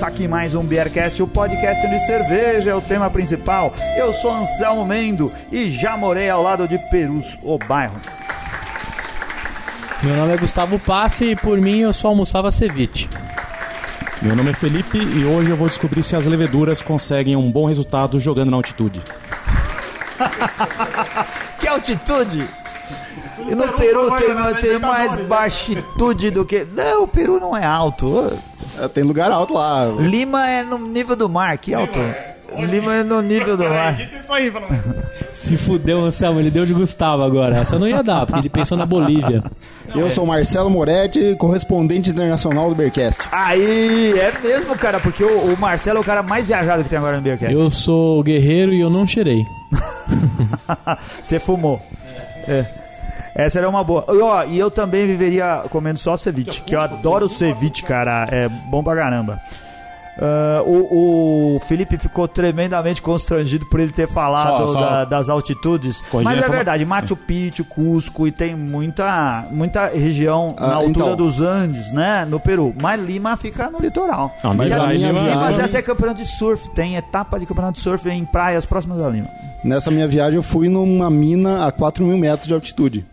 Começa aqui mais um Beercast, o podcast de cerveja é o tema principal. Eu sou Anselmo Mendo e já morei ao lado de Perus, o bairro. Meu nome é Gustavo Passe e por mim eu só almoçava ceviche. Meu nome é Felipe e hoje eu vou descobrir se as leveduras conseguem um bom resultado jogando na altitude. que altitude? E no Peru tem, tem mais baixitude do que. Não, o Peru não é alto. É, tem lugar alto lá. Lima é no nível do mar, que alto? Lima é no nível do mar. Se fudeu, Anselmo, ele deu de Gustavo agora. Essa não ia dar, porque ele pensou na Bolívia. Eu sou Marcelo Moretti, correspondente internacional do Bearcast. Aí, é mesmo, cara, porque o, o Marcelo é o cara mais viajado que tem agora no Bearcast. Eu sou guerreiro e eu não cheirei. Você fumou. É. Essa era uma boa. E, ó, e eu também viveria comendo só ceviche, que eu adoro ceviche, cara. É bom pra caramba. Uh, o, o, Felipe ficou tremendamente constrangido por ele ter falado só, só da, das altitudes. Mas é verdade, Machu Picchu, Cusco e tem muita, muita região ah, na altura então. dos Andes, né? No Peru. Mas Lima fica no litoral. Não, mas a, a minha Lima, viagem... tem até campeonato de surf. Tem etapa de campeonato de surf em praias próximas da Lima. Nessa minha viagem eu fui numa mina a 4 mil metros de altitude.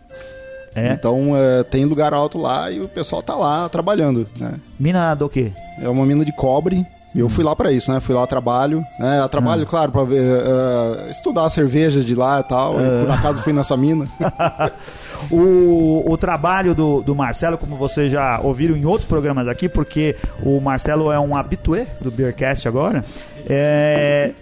É. Então é, tem lugar alto lá e o pessoal tá lá trabalhando, né? Mina do quê? É uma mina de cobre e eu fui lá para isso, né? Fui lá a trabalho, né? A trabalho, ah. claro, para ver, uh, estudar cervejas de lá e tal. Uh. E por acaso fui nessa mina. o, o trabalho do, do Marcelo, como vocês já ouviram em outros programas aqui, porque o Marcelo é um habitué do Beercast agora, é,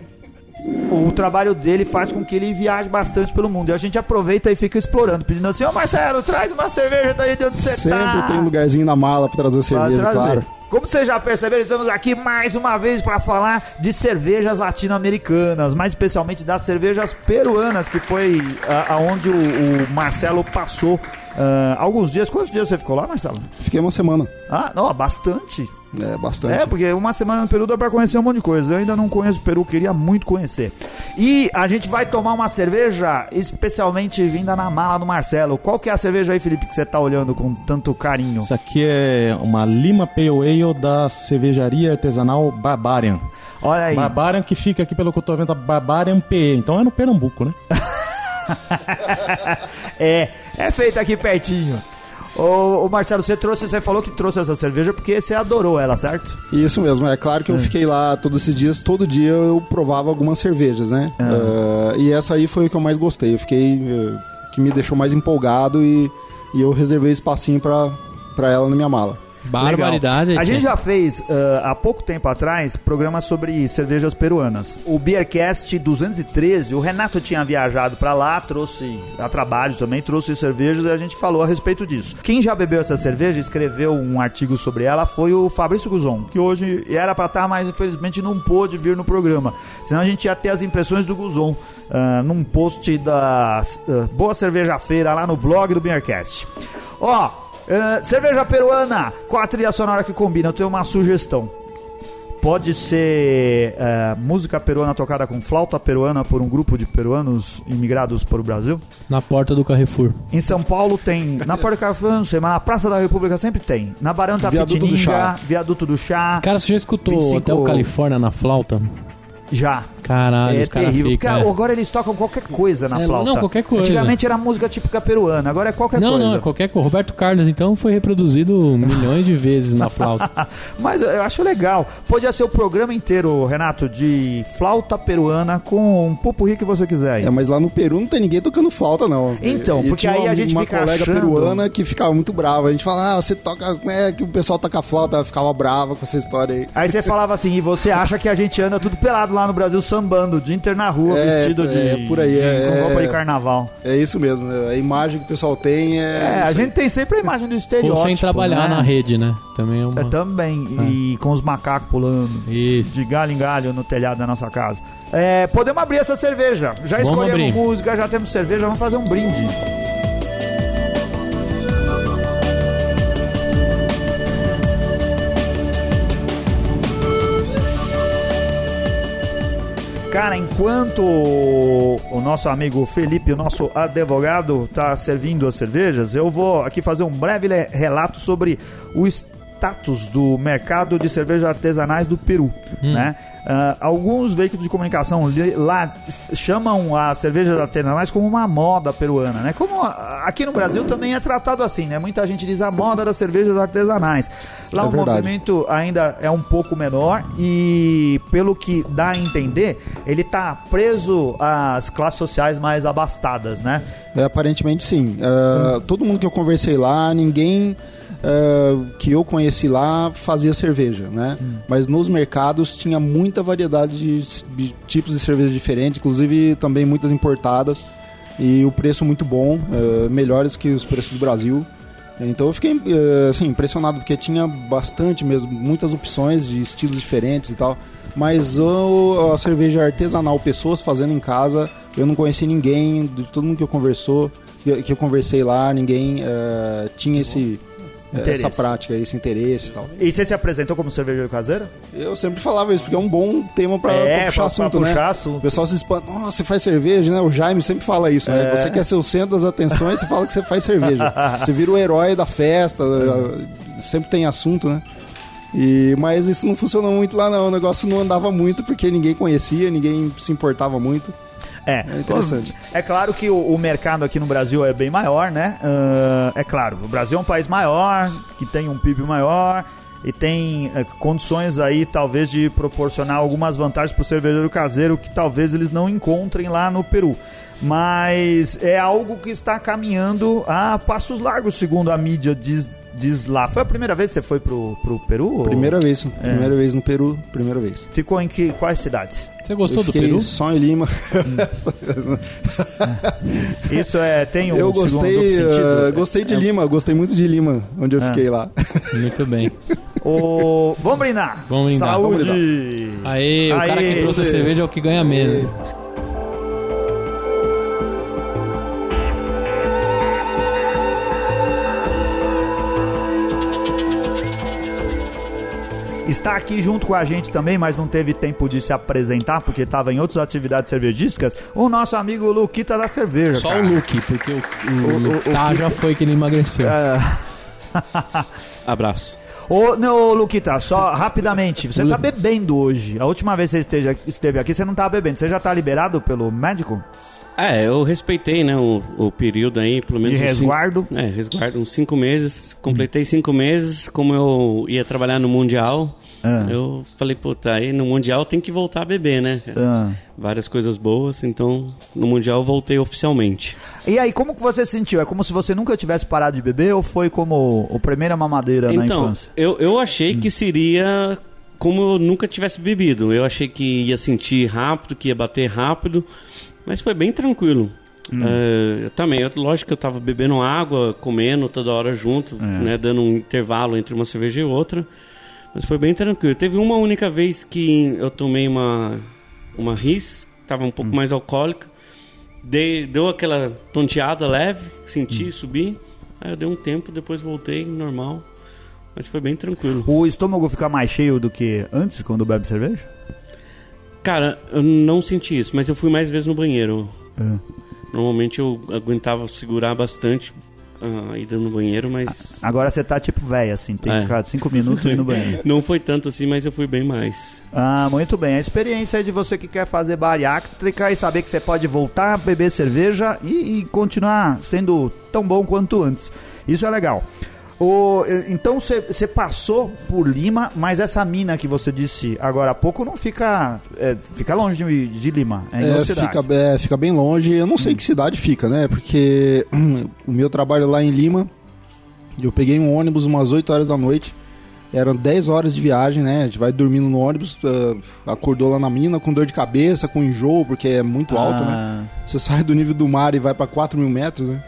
o trabalho dele faz com que ele viaje bastante pelo mundo. E a gente aproveita e fica explorando, pedindo assim, ô Marcelo, traz uma cerveja daí de onde você Sempre tá. Sempre tem um lugarzinho na mala para trazer cerveja, trazer. claro. Como vocês já perceberam, estamos aqui mais uma vez para falar de cervejas latino-americanas, mais especialmente das cervejas peruanas, que foi aonde o, o Marcelo passou Uh, alguns dias. Quantos dias você ficou lá, Marcelo? Fiquei uma semana. Ah, não, bastante. É, bastante. É, porque uma semana no Peru dá pra conhecer um monte de coisa. Eu ainda não conheço o Peru, queria muito conhecer. E a gente vai tomar uma cerveja especialmente vinda na mala do Marcelo. Qual que é a cerveja aí, Felipe, que você tá olhando com tanto carinho? Isso aqui é uma Lima Pale Ale da cervejaria artesanal Barbarian. Olha aí. Barbarian que fica aqui pelo que eu tô vendo, Barbarian PE. Então é no Pernambuco, né? é, é feito aqui pertinho. Ô, Marcelo, você trouxe, você falou que trouxe essa cerveja porque você adorou ela, certo? Isso mesmo, é claro que eu é. fiquei lá todos esses dias, todo dia eu provava algumas cervejas, né? Uh, e essa aí foi o que eu mais gostei. Eu fiquei. Uh, que me deixou mais empolgado e, e eu reservei espacinho para ela na minha mala. Barbaridade. Legal. A gente já fez, uh, há pouco tempo atrás, programa sobre cervejas peruanas. O Beercast 213, o Renato tinha viajado para lá, trouxe a trabalho também, trouxe cervejas e a gente falou a respeito disso. Quem já bebeu essa cerveja, escreveu um artigo sobre ela, foi o Fabrício Guzon, que hoje era para estar, tá, mas infelizmente não pôde vir no programa. Senão a gente ia ter as impressões do Guzon. Uh, num post da uh, Boa Cerveja Feira lá no blog do Beercast. Ó, Uh, cerveja peruana, com a trilha sonora que combina. Eu tenho uma sugestão. Pode ser uh, música peruana tocada com flauta peruana por um grupo de peruanos imigrados para o Brasil? Na porta do Carrefour. Em São Paulo tem. Na porta do Carrefour, não sei, mas na Praça da República sempre tem. Na Barão da Viaduto do Chá. Viaduto do Chá. Cara, você já escutou 25... até o Califórnia na flauta? Já. Caralho, é terrível. Fica, é. Agora eles tocam qualquer coisa na é, flauta. Não, qualquer coisa. Antigamente era música típica peruana, agora é qualquer não, coisa. Não, não, é qualquer coisa. Roberto Carlos, então, foi reproduzido milhões de vezes na flauta. Mas eu acho legal. Podia ser o programa inteiro, Renato, de flauta peruana com um pupurri que você quiser. É, mas lá no Peru não tem ninguém tocando flauta, não. Então, e, porque aí a gente uma fica colega achando... peruana que ficava muito brava. A gente fala, ah, você toca... É que o pessoal toca flauta, ficava brava com essa história aí. Aí você falava assim, e você acha que a gente anda tudo pelado lá no Brasil sambando, de inter na rua, é, vestido de, é, por aí, de, é, com roupa de carnaval. É isso mesmo, né? a imagem que o pessoal tem é. É, a gente tem sempre a imagem do estereótipo. Ou sem trabalhar né? na rede, né? Também é uma. É, também. Ah. E com os macacos pulando. Isso. De galho em galho no telhado da nossa casa. É, podemos abrir essa cerveja. Já vamos escolhemos abrir. música, já temos cerveja, vamos fazer um brinde. Cara, enquanto o nosso amigo Felipe, o nosso advogado, está servindo as cervejas, eu vou aqui fazer um breve relato sobre o status do mercado de cervejas artesanais do Peru, né? Ah, alguns veículos de comunicação lá chamam as cervejas artesanais como uma moda peruana, né? Como a- aqui no Brasil também é tratado assim, né? Muita gente diz a moda das cervejas artesanais. Lá É o verdade. movimento ainda é um pouco menor e, pelo que dá a entender, ele tá preso às classes sociais mais abastadas, né? É, aparentemente sim. É, Todo mundo que eu conversei lá, ninguém é, que eu conheci lá fazia cerveja, né? Mas nos mercados tinha muita variedade de, de tipos de cerveja diferentes, inclusive também muitas importadas e o preço muito bom, é, melhores que os preços do Brasil. Então eu fiquei é, assim, impressionado porque tinha bastante mesmo, muitas opções de estilos diferentes e tal. Mas o- a cerveja artesanal, pessoas fazendo em casa, eu não conheci ninguém, de todo mundo que eu conversou, que, eu conversei lá, ninguém tinha esse Interesse. essa prática, esse interesse e tal. E você se apresentou como cervejeiro caseiro? Eu sempre falava isso, porque é um bom tema pra, É, pra puxar pra- assunto, pra né? puxar O assunto. pessoal se espanta, nossa, você faz cerveja, né? O Jaime sempre fala isso, né? É. Você quer ser o centro das atenções, você fala que você faz cerveja. você vira o herói da festa, sempre tem assunto, né? E, mas isso não funcionou muito lá não, o negócio não andava muito porque ninguém conhecia, ninguém se importava muito. É, É interessante. É claro que o, o mercado aqui no Brasil é bem maior, né? Ah, é claro, o Brasil é um país maior, que tem um PIB maior e tem eh, condições aí, talvez, de proporcionar algumas vantagens para o cervejeiro caseiro que talvez eles não encontrem lá no Peru. Mas é algo que está caminhando a passos largos, segundo a mídia diz, diz lá. Foi a primeira vez que você foi pro, pro Peru? ou- Primeira vez, É. primeira vez no Peru, primeira vez. Ficou em que, quais cidades? Você gostou eu do Peru? só em Lima. Isso é, tem um eu gostei, eh, gostei de É. Lima, gostei muito de Lima, onde eu Ah. fiquei lá. Muito bem. Ô, vamos brindar. Vamos brindar. Saúde. Aê, o cara Aê, que trouxe a cerveja é o que ganha menos. Está aqui junto com a gente também, mas não teve tempo de se apresentar porque estava em outras atividades cervejísticas. O nosso amigo Luquita da cerveja. Só cara. o look, porque o, o, O- o- o tá que- já foi que ele emagreceu. Abraço. Ô, não, Luquita, só rapidamente. Você tá bebendo hoje. A última vez que você esteja, esteve aqui, você não tá bebendo. Você já tá liberado pelo médico? É, eu respeitei, né, o, o período aí, pelo menos De uns cinco- resguardo? é, resguardo, uns cinco meses. Completei cinco meses, como eu ia trabalhar no Mundial, Ah. eu falei, puta, aí no Mundial tem que voltar a beber, né? Ah. Várias coisas boas, então no Mundial eu voltei oficialmente. E aí, como que você se sentiu? É como se você nunca tivesse parado de beber ou foi como o primeira mamadeira na Então, infância? eu, eu achei que seria como eu nunca tivesse bebido. Eu achei que ia sentir rápido, que ia bater rápido, mas foi bem tranquilo. É, eu também, eu- lógico que eu tava bebendo água, comendo toda hora junto, né, dando um intervalo entre uma cerveja e outra, mas foi bem tranquilo. Teve uma única vez que eu tomei uma uma RIS, tava um pouco mais alcoólica, dei, deu aquela tonteada leve, senti, subi, aí eu dei um tempo, depois voltei normal. Mas foi bem tranquilo. O estômago fica mais cheio do que antes quando bebe cerveja? Cara, eu não senti isso, mas eu fui mais vezes no banheiro. Ah. Normalmente eu aguentava segurar bastante a ida no banheiro, mas Agora você tá tipo velho, assim, tem que É. ficar cinco minutos e ir no banheiro. não foi tanto assim, mas eu fui bem mais. Ah, muito bem. A experiência aí de você que quer fazer bariátrica e saber que você pode voltar beber cerveja e, e continuar sendo tão bom quanto antes. Isso é legal. O, então você passou por Lima, mas essa mina que você disse agora há pouco não fica. é, fica longe de, de Lima. É É, fica, é, fica bem longe. Eu não sei que cidade fica, né? Porque o meu trabalho lá em Lima, eu peguei um ônibus umas 8 horas da noite. Eram 10 horas de viagem, né? A gente vai dormindo no ônibus, ah, acordou lá na mina com dor de cabeça, com enjoo, porque é muito alto, né? Ah, Você sai do nível do mar e vai pra 4 mil metros, né?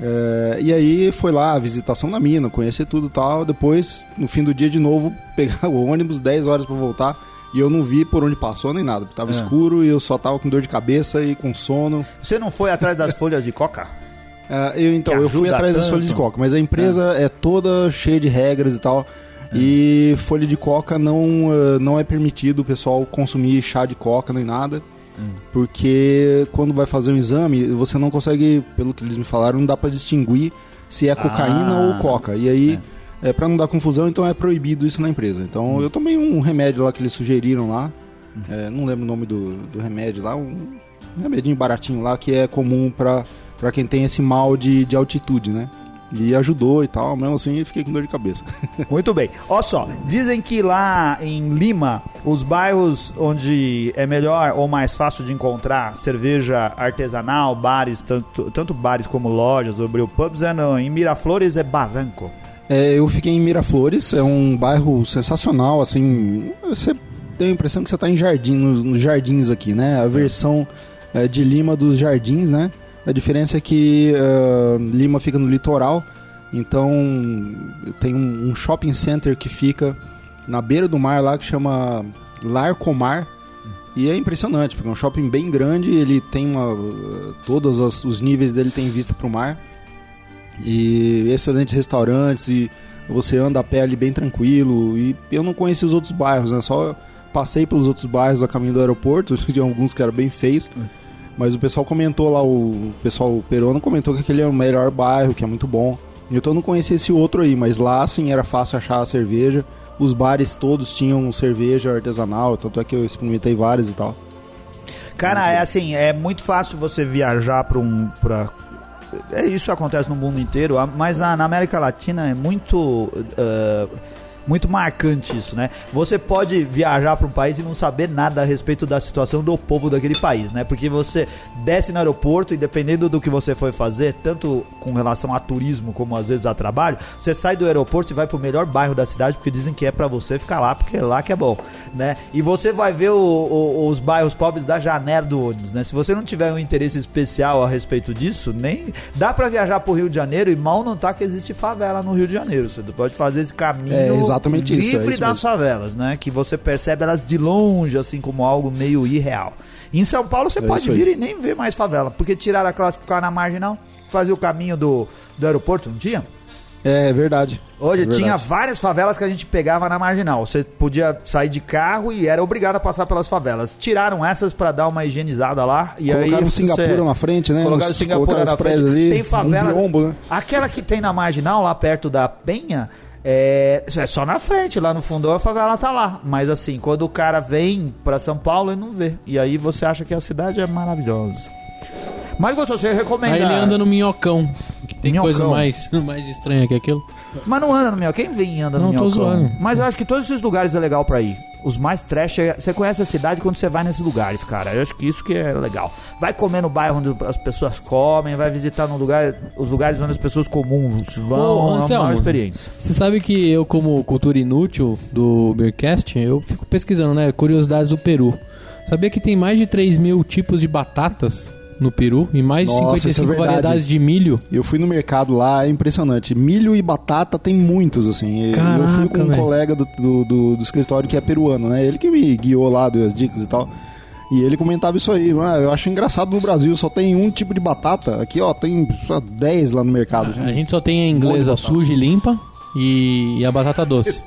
É, e aí foi lá a visitação na mina, conhecer tudo e tal. Depois, no fim do dia, de novo, pegar o ônibus, 10 horas pra voltar. E eu não vi por onde passou nem nada. porque Tava É. escuro e eu só tava com dor de cabeça e com sono. Você não foi atrás das folhas de coca? Ah, eu, então, eu fui atrás das tanto. folhas de coca, mas a empresa é, toda cheia de regras e tal. E folha de coca não, ah, não é permitido o pessoal consumir chá de coca nem nada. Porque quando vai fazer um exame, você não consegue, pelo que eles me falaram, não dá pra distinguir se é cocaína Ah. ou coca. E aí é, para não dar confusão, então é proibido isso na empresa. Então eu tomei um remédio lá que eles sugeriram lá, é, não lembro o nome do, do remédio lá, um remedinho baratinho lá que é comum para quem tem esse mal de, de altitude, né? E ajudou e tal, mesmo assim fiquei com dor de cabeça. Muito bem. Olha só, dizem que lá em Lima, os bairros onde é melhor ou mais fácil de encontrar cerveja artesanal, bares, tanto, tanto bares como lojas ou brewpubs, é no, em Miraflores é Barranco. É, eu fiquei em Miraflores, é um bairro sensacional, assim, você tem a impressão que você está em jardim, nos, nos, jardins aqui, né? A versão é, de Lima dos jardins, né? A diferença é que uh, Lima fica no litoral, então tem um, um, shopping center que fica na beira do mar lá que chama Larcomar. E é impressionante, porque é um shopping bem grande, ele tem uma. Todos as, os níveis dele tem vista para o mar. E excelentes restaurantes, e você anda a pé ali bem tranquilo. E eu não conheci os outros bairros, né? Só passei pelos outros bairros a caminho do aeroporto, tinha alguns que eram bem feios. Mas o pessoal comentou lá, o pessoal peruano comentou que aquele é o melhor bairro, que é muito bom. Então eu não conhecia esse outro aí, mas lá sim era fácil achar a cerveja. Os bares todos tinham cerveja artesanal, tanto é que eu experimentei vários e tal. Cara, é assim, é muito fácil você viajar para um. Pra... É, isso acontece no mundo inteiro, mas na, na América Latina é muito. Uh muito marcante isso, né? Você pode viajar para um país e não saber nada a respeito da situação do povo daquele país, né? Porque você desce no aeroporto e dependendo do que você foi fazer, tanto com relação a turismo como às vezes a trabalho, você sai do aeroporto e vai pro melhor bairro da cidade porque dizem que é para você ficar lá, porque é lá que é bom, né? E você vai ver o, o, os bairros pobres da janela do ônibus, né? Se você não tiver um interesse especial a respeito disso, nem dá para viajar pro Rio de Janeiro e mal não tá que existe favela no Rio de Janeiro. Você pode fazer esse caminho. É, exatamente livre isso. É isso das mesmo. favelas, né? Que você percebe elas de longe, assim, como algo meio irreal. Em São Paulo você é pode vir e nem ver mais favela, porque tiraram aquelas que ficavam na marginal, fazer o caminho do, do aeroporto, não tinha? É, é verdade. Hoje é verdade. tinha várias favelas que a gente pegava na marginal. Você podia sair de carro e era obrigado a passar pelas favelas. Tiraram essas para dar uma higienizada lá e colocaram aí Singapura na frente, né? Colocaram Nos, Singapura na frente. Ali, tem favela. Um biombo, né? Aquela que tem na marginal lá perto da Penha, é, é só na frente, lá no fundo a favela tá lá. Mas assim, quando o cara vem para São Paulo, ele não vê. E aí você acha que a cidade é maravilhosa. Mas gostou, você recomenda. Aí ele anda no minhocão. Que tem Minhocão. coisa mais, mais estranha que aquilo. Mas não anda no minhocão. Quem vem e anda no Não, tô minhocão? zoando. Mas eu acho que todos esses lugares é legal pra ir. Os mais trash, é- você conhece a cidade quando você vai nesses lugares, cara. Eu acho que isso que é legal. Vai comer no bairro onde as pessoas comem, vai visitar no lugar, os lugares onde as pessoas comuns vão. Ô, é uma Anselmo, maior experiência. Você sabe que eu, como cultura inútil do Beercast, eu fico pesquisando, né? Curiosidades do Peru. Sabia que tem mais de 3 mil tipos de batatas no Peru e mais de Nossa, isso é 55 verdade. variedades de milho? Eu fui no mercado lá, é impressionante. Milho e batata tem muitos, assim. E eu fui Caraca, com um velho. colega do, do, do- do escritório que é peruano, né? Ele que me guiou lá, deu as dicas e tal. E ele comentava isso aí. Ah, eu acho engraçado no Brasil, só tem um tipo de batata. Aqui, ó, tem só 10 lá no mercado. A gente só tem a inglesa suja e limpa e, e a batata doce.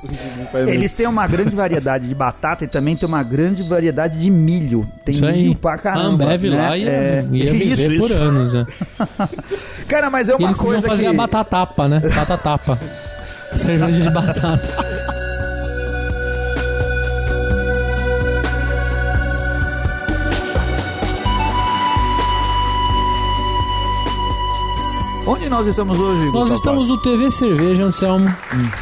Eles têm uma grande variedade de batata e também tem uma grande variedade de milho. Tem Isso aí. milho pra A caramba. Ambev né? lá ia, É, ia viver isso, por isso. anos, né? Cara, mas é E uma eles coisa fazer que... a batatapa, né? Batatapa. Cerveja de batata. Onde nós estamos hoje, Nós Gustavo estamos no TV Cerveja, Anselmo,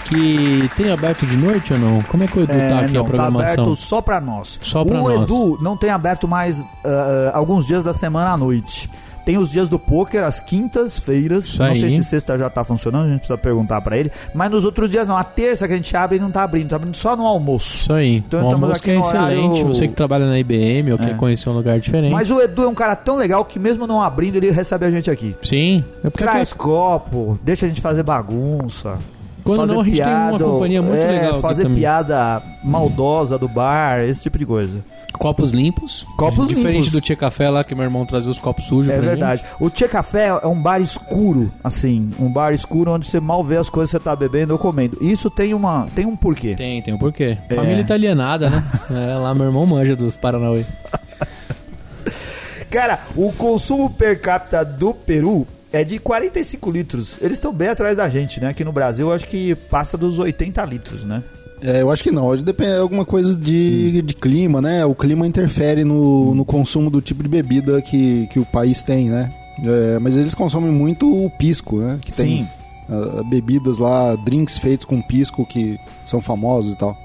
que tem aberto de noite ou não? Como é que o Edu É, tá aqui não, a programação? Tá aberto só pra nós. Só pra o nós. Edu não tem aberto mais ah, alguns dias da semana à noite. Tem os dias do poker, as quintas-feiras. Não sei se sexta já tá funcionando, a gente precisa perguntar pra ele. Mas nos outros dias não. A terça que a gente abre não tá abrindo, tá abrindo só no almoço. Isso aí. Então o estamos almoço aqui que é excelente. horário- Você que trabalha na IBM ou É. quer conhecer um lugar diferente. Mas o Edu é um cara tão legal que mesmo não abrindo, ele recebe a gente aqui. Sim. É porque Traz copo, deixa a gente fazer bagunça. Quando fazer não, a gente tem uma companhia muito é, legal aqui Fazer também. piada maldosa do bar, esse tipo de coisa. copos limpos. Copos Diferente limpos. do Tia Café lá, que meu irmão trazia os copos sujos É pra verdade. O Tchê Café é um bar escuro, assim, um bar escuro onde você mal vê as coisas que você tá bebendo ou comendo. Isso tem uma, tem um porquê. gente. Tem, tem um porquê. É. Família italianada, né? é, lá meu irmão manja dos Paranauê. Cara, o consumo per capita do Peru é de 45 litros. Eles estão bem atrás da gente, né? Aqui no Brasil, eu acho que passa dos 80 litros, né? É, eu acho que não. Depende de alguma coisa de, de clima, né? O clima interfere no, no consumo do tipo de bebida que, que o país tem, né? É, mas eles consomem muito o pisco, né? Que tem Sim. ah, bebidas lá, drinks feitos com pisco que são famosos e tal.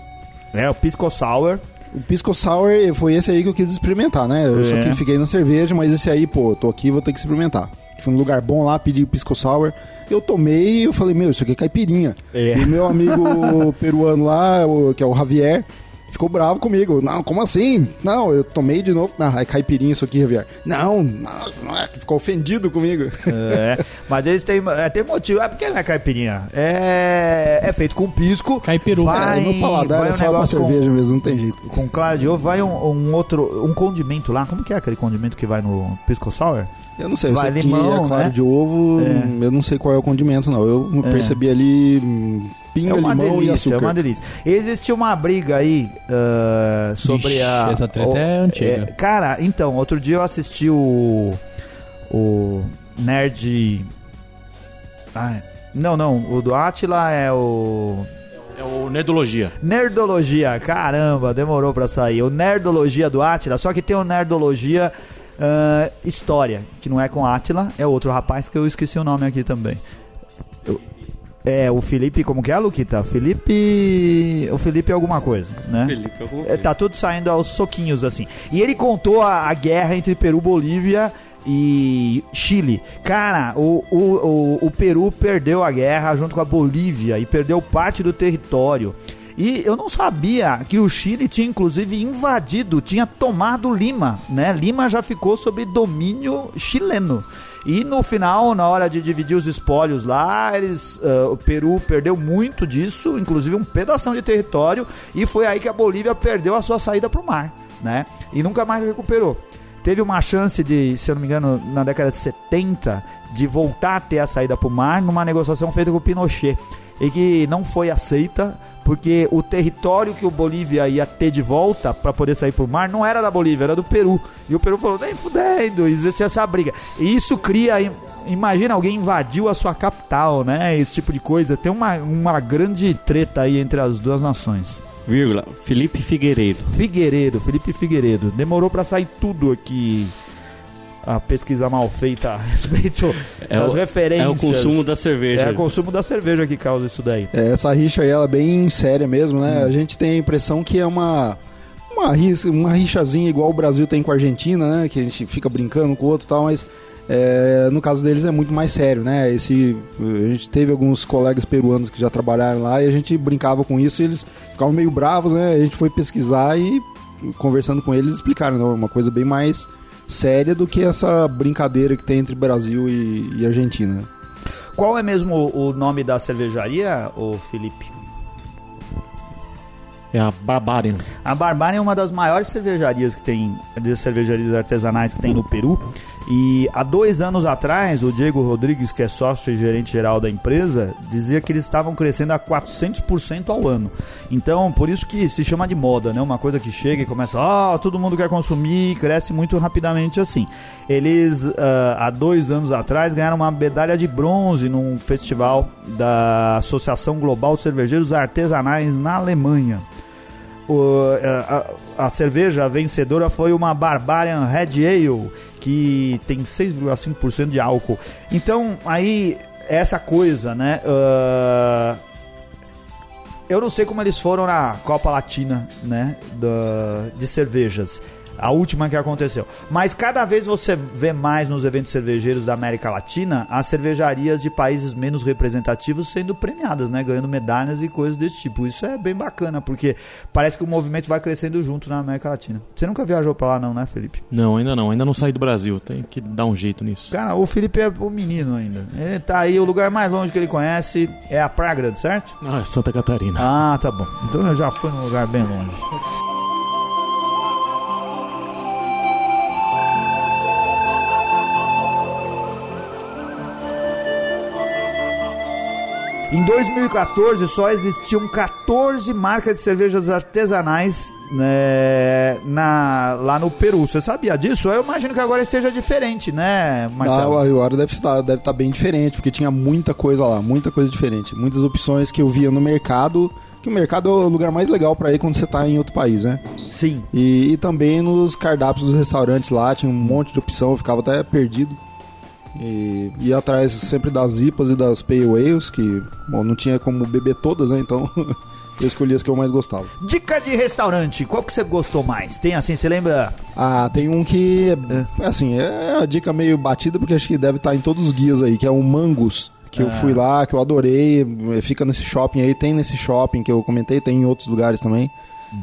É, o Pisco Sour. O Pisco Sour foi esse aí que eu quis experimentar, né? Eu só É. que fiquei na cerveja, mas esse aí, pô, tô aqui, vou ter que experimentar. Fui num lugar bom lá, pedi o Pisco Sour. Eu tomei e eu falei, meu, isso aqui é caipirinha. É. E meu amigo peruano lá, que é o Javier, ficou bravo comigo. Não, como assim? Não, eu tomei de novo. Não, é caipirinha isso aqui, Javier. Não, não, não é. Ficou ofendido comigo. É, mas eles têm, é, tem motivo. É porque não é caipirinha. É, é feito com pisco. Caipiru. Vai, É, meu paladar vai é um só uma negócio com- cerveja mesmo, não tem jeito. Com clara de ovo, vai um, um outro, um condimento lá. Como que é aquele condimento que vai no Pisco Sour? Eu não sei, eu sei que limão, é claro né? de ovo, É. eu não sei qual é o condimento, não. Eu É. percebi ali hum, pinga, É uma limão e delícia, açúcar. é uma delícia. Existe uma briga aí ah, sobre Ixi, a. essa treta o- é antiga. cara, então, outro dia eu assisti o. O Nerd. Ah, não, não. O do Atila é o. É o Nerdologia. Nerdologia, caramba, demorou pra sair. O Nerdologia do Atila, só que tem o Nerdologia ah, História, que não é com Atila, é outro rapaz que eu esqueci o nome aqui também. Eu- é, o Felipe, como que é, Luquita? Felipe. O Felipe é alguma coisa, né? Felipe, alguma É, coisa. tá tudo saindo aos soquinhos assim. E ele contou a, a guerra entre Peru, Bolívia e Chile. Cara, o, o, o, o Peru perdeu a guerra junto com a Bolívia e perdeu parte do território. E eu não sabia que o Chile tinha inclusive invadido, tinha tomado Lima, né? Lima já ficou sob domínio chileno. E no final, na hora de dividir os espólios lá, eles, ah, o Peru perdeu muito disso, inclusive um pedação de território, e foi aí que a Bolívia perdeu a sua saída para o mar, né? E nunca mais recuperou. Teve uma chance de, se eu não me engano, na década de 70, de voltar a ter a saída para o mar numa negociação feita com o Pinochet, e que não foi aceita porque o território que o Bolívia ia ter de volta para poder sair pro mar não era da Bolívia, era do Peru. E o Peru falou, nem fudendo, existe essa briga. E isso cria. im- Imagina alguém invadiu a sua capital, né? Esse tipo de coisa. Tem uma, uma grande treta aí entre as duas nações. Vírgula, Felipe Figueiredo. Figueiredo, Felipe Figueiredo. Demorou para sair tudo aqui. A pesquisa mal feita a respeito É das o- referências. É o consumo da cerveja. É o consumo da cerveja que causa isso daí. É, essa rixa aí, ela é bem séria mesmo, né? Hum. A gente tem a impressão que é uma, uma, ris- uma rixazinha igual o Brasil tem com a Argentina, né? Que a gente fica brincando com o outro e tal, mas é, no caso deles é muito mais sério, né? Esse, a gente teve alguns colegas peruanos que já trabalharam lá e a gente brincava com isso e eles ficavam meio bravos, né? A gente foi pesquisar e conversando com eles explicaram, não, é uma coisa bem mais séria do que essa brincadeira que tem entre Brasil e, e Argentina. Qual é mesmo o o nome da cervejaria, ô Felipe? É a Barbarian. A Barbária é uma das maiores cervejarias que tem, de cervejarias artesanais que tem no Peru. E há dois anos atrás, o Diego Rodrigues, que é sócio e gerente geral da empresa, dizia que eles estavam crescendo a 400% ao ano. Então, por isso que se chama de moda, né? Uma coisa que chega e começa, ó, todo mundo quer consumir, cresce muito rapidamente assim. Eles, ah, há dois anos atrás, ganharam uma medalha de bronze num festival da Associação Global de Cervejeiros Artesanais na Alemanha. O- a, a- a cerveja vencedora foi uma Barbarian Red Ale, que tem 6,5% de álcool. Então, aí, essa coisa, né? ah, eu não sei como eles foram na Copa Latina, né? Da, de cervejas. A última que aconteceu. Mas cada vez você vê mais nos eventos cervejeiros da América Latina as cervejarias de países menos representativos sendo premiadas, né? Ganhando medalhas e coisas desse tipo. Isso é bem bacana, porque parece que o movimento vai crescendo junto na América Latina. Você nunca viajou pra lá, não, né, Felipe? Não, ainda não. Ainda não saí do Brasil. Tem que dar um jeito nisso. Cara, o Felipe é um menino ainda. Ele tá aí, o lugar mais longe que ele conhece é a Grande, certo? Ah, é Santa Catarina. Ah, tá bom. Então eu já fui num lugar bem longe. Em 2014 só existiam 14 marcas de cervejas artesanais né, na, lá no Peru. Você sabia disso? Eu imagino que agora esteja diferente, né, Marcelo? Ah, agora deve estar, deve estar bem diferente, porque tinha muita coisa lá, muita coisa diferente. Muitas opções que eu via no mercado, que o mercado é o lugar mais legal para ir quando você tá em outro país, né? Sim. E, e também nos cardápios dos restaurantes lá, tinha um monte de opção, eu ficava até perdido. E ia atrás sempre das IPAs e das Pale Ales, que bom, não tinha como beber todas, né? Então eu escolhi as que eu mais gostava. Dica de restaurante, qual que você gostou mais? Tem assim, você lembra? Ah, tem um que é, assim, é uma dica meio batida, porque acho que deve estar em todos os guias aí, que é o Mangus. Que eu fui lá, que eu adorei. Fica nesse shopping aí, tem nesse shopping que eu comentei, tem em outros lugares também.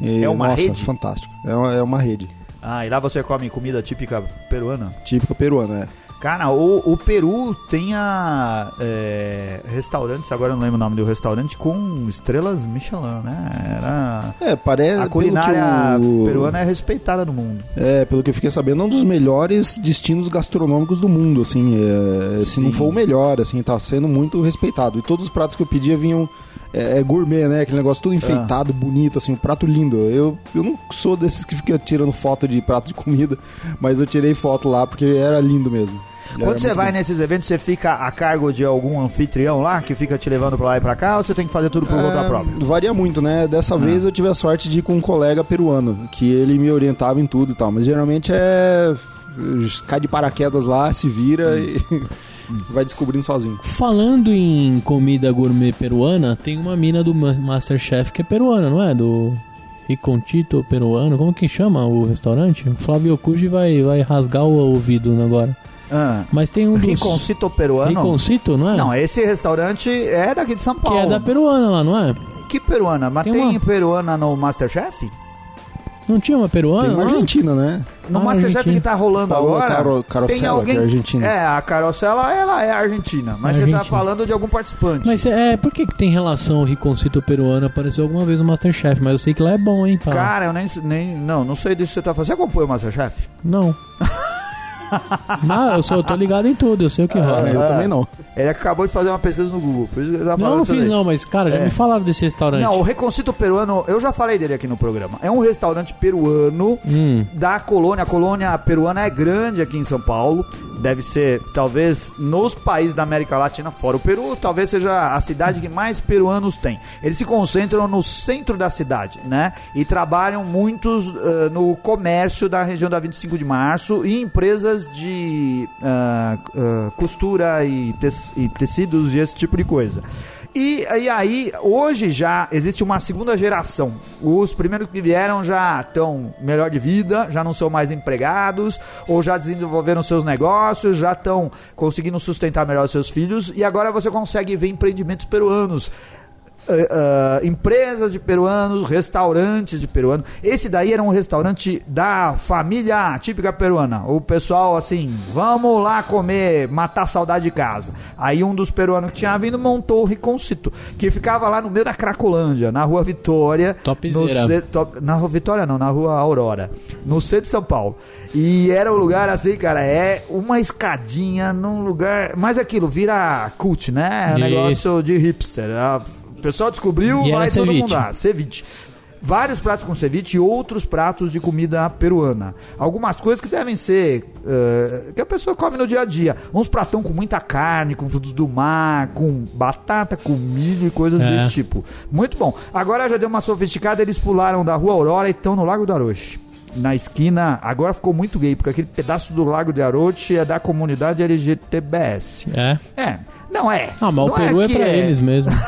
E, É uma nossa, rede? fantástico. É uma, é uma rede. Ah, e lá você come comida típica peruana? Típica peruana, é. Cara, o, o Peru tem a, é, restaurantes, agora eu não lembro o nome do restaurante, com estrelas Michelin, né? Era... É, parece. A culinária eu- peruana é respeitada no mundo. É, pelo que eu fiquei sabendo, é um dos melhores destinos gastronômicos do mundo, assim. é, se não for o melhor, assim, tá sendo muito respeitado. E todos os pratos que eu pedia vinham. É, é gourmet, né? Aquele negócio tudo enfeitado, bonito, assim, um prato lindo. Eu, eu não sou desses que fica tirando foto de prato de comida, mas eu tirei foto lá porque era lindo mesmo. Era Quando você vai lindo. nesses eventos, você fica a cargo de algum anfitrião lá que fica te levando pra lá e pra cá ou você tem que fazer tudo por conta É, própria? Varia muito, né? Dessa vez eu tive a sorte de ir com um colega peruano, que ele me orientava em tudo e tal. Mas geralmente é. cai de paraquedas lá, se vira e vai descobrindo sozinho. Falando em comida gourmet peruana, tem uma mina do Ma- Masterchef que é peruana, não é? Do Ricontito peruano. Como que chama o restaurante? O Flávio Cuji vai, vai rasgar o ouvido agora. Ah. Mas tem um dos... Riconcito peruano? Riconcito, não é? Não, esse restaurante é daqui de São Que Paulo. é da peruana lá, não é? Que peruana? Mas tem, Tem uma- peruana no Masterchef? Não tinha uma peruana Tem uma? Argentina, né? No Ah, Masterchef Argentina. que tá rolando Paola agora. Caro- Carosella, tem alguém... que é argentina. É, a Carosella, ela é argentina. Mas você tá falando de algum participante. Mas é, por que, que tem relação o Riconcito peruano? Apareceu alguma vez no Masterchef, mas eu sei que lá é bom, hein, pá. Cara, eu nem, nem. Não, não sei disso que você tá falando. Você acompanha o Masterchef? Não. não, eu, sou, eu tô ligado em tudo, eu sei o que Ah, rola. eu também não. Ele acabou de fazer uma pesquisa no Google. Por isso que ele tá falando Não, não fiz não, mas cara, já É. me falaram desse restaurante. Não, o Reconcito Peruano, eu já falei dele aqui no programa. É um restaurante peruano Hum, da colônia. A colônia peruana é grande aqui em São Paulo. Deve ser, talvez, nos países da América Latina, fora o Peru, talvez seja a cidade que mais peruanos tem. Eles se concentram no centro da cidade, né? E trabalham muitos ah, no comércio da região da 25 de março e empresas de ah, ah, costura e, tec- e tecidos e esse tipo de coisa. E, e aí, hoje já existe uma segunda geração. Os primeiros que vieram já estão melhor de vida, já não são mais empregados, ou já desenvolveram seus negócios, já estão conseguindo sustentar melhor seus filhos, e agora você consegue ver empreendimentos peruanos. Eh, eh, empresas de peruanos, restaurantes de peruanos. Esse daí era um restaurante da família típica peruana. O pessoal assim, vamos lá comer, matar a saudade de casa. Aí um dos peruanos que tinha vindo montou o Riconcito, que ficava lá no meio da Cracolândia, na rua Vitória. Topzera. no top- na rua Vitória não, na rua Aurora, no centro de São Paulo. E era um lugar assim, cara, é uma escadinha num lugar. Mas aquilo vira cult, né? É um negócio de hipster. A- O pessoal descobriu, E vai todo ceviche. mundo lá. Ceviche. Vários pratos com ceviche e outros pratos de comida peruana. Algumas coisas que devem ser. eh, que a pessoa come no dia a dia. Uns pratão com muita carne, com frutos do mar, com batata, com milho e coisas É. desse tipo. Muito bom. Agora já deu uma sofisticada, eles pularam da Rua Aurora e estão no Lago do Aroche. Na esquina, agora ficou muito gay, porque aquele pedaço do Lago de Aroche é da comunidade LGTBS. É. É, não é. Ah, mas Não o Peru é, que pra eles mesmo.